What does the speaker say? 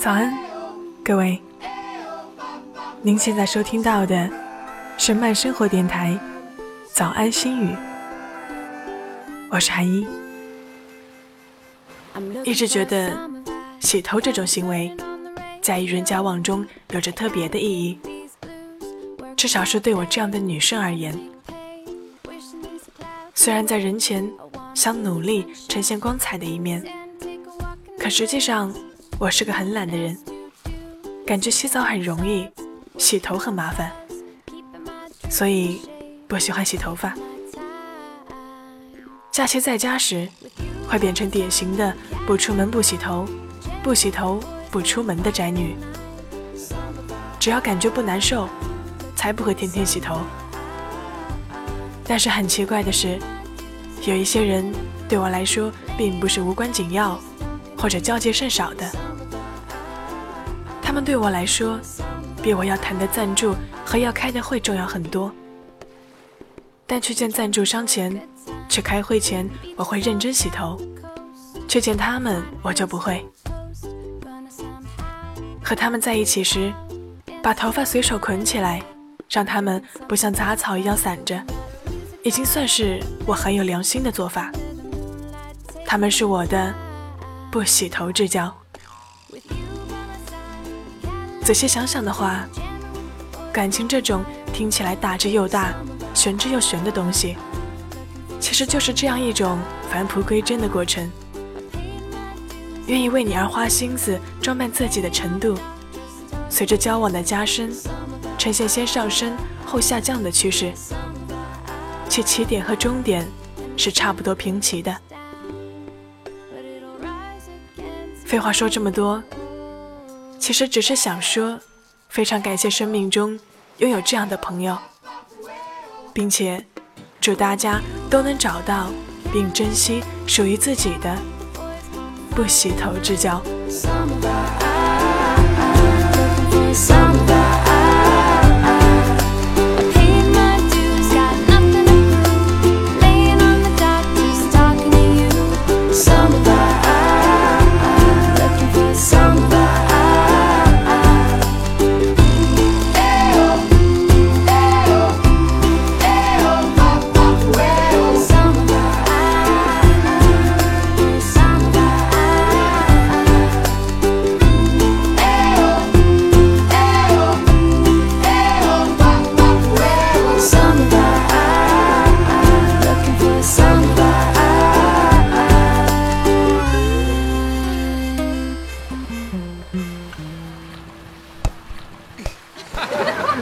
早安，各位。您现在收听到的是慢生活电台《早安心语》，我是韩一。一直觉得洗头这种行为，在与人交往中有着特别的意义，至少是对我这样的女生而言。虽然在人前想努力呈现光彩的一面，可实际上我是个很懒的人，感觉洗澡很容易，洗头很麻烦，所以不喜欢洗头发。假期在家时，会变成典型的不出门不洗头，不洗头不出门的宅女。只要感觉不难受，才不会天天洗头。但是很奇怪的是，有一些人对我来说并不是无关紧要，或者交集甚少的。他们对我来说，比我要谈的赞助和要开的会重要很多。但去见赞助商前，去开会前，我会认真洗头；去见他们，我就不会。和他们在一起时，把头发随手捆起来，让他们不像杂草一样散着。已经算是我很有良心的做法。他们是我的不洗头之交。仔细想想的话，感情这种听起来大之又大、玄之又玄的东西，其实就是这样一种返璞归真的过程。愿意为你而花心思装扮自己的程度，随着交往的加深，呈现先上升后下降的趋势。其起点和终点是差不多平齐的。废话说这么多，其实只是想说，非常感谢生命中拥有这样的朋友，并且祝大家都能找到并珍惜属于自己的不洗头之交。Yeah.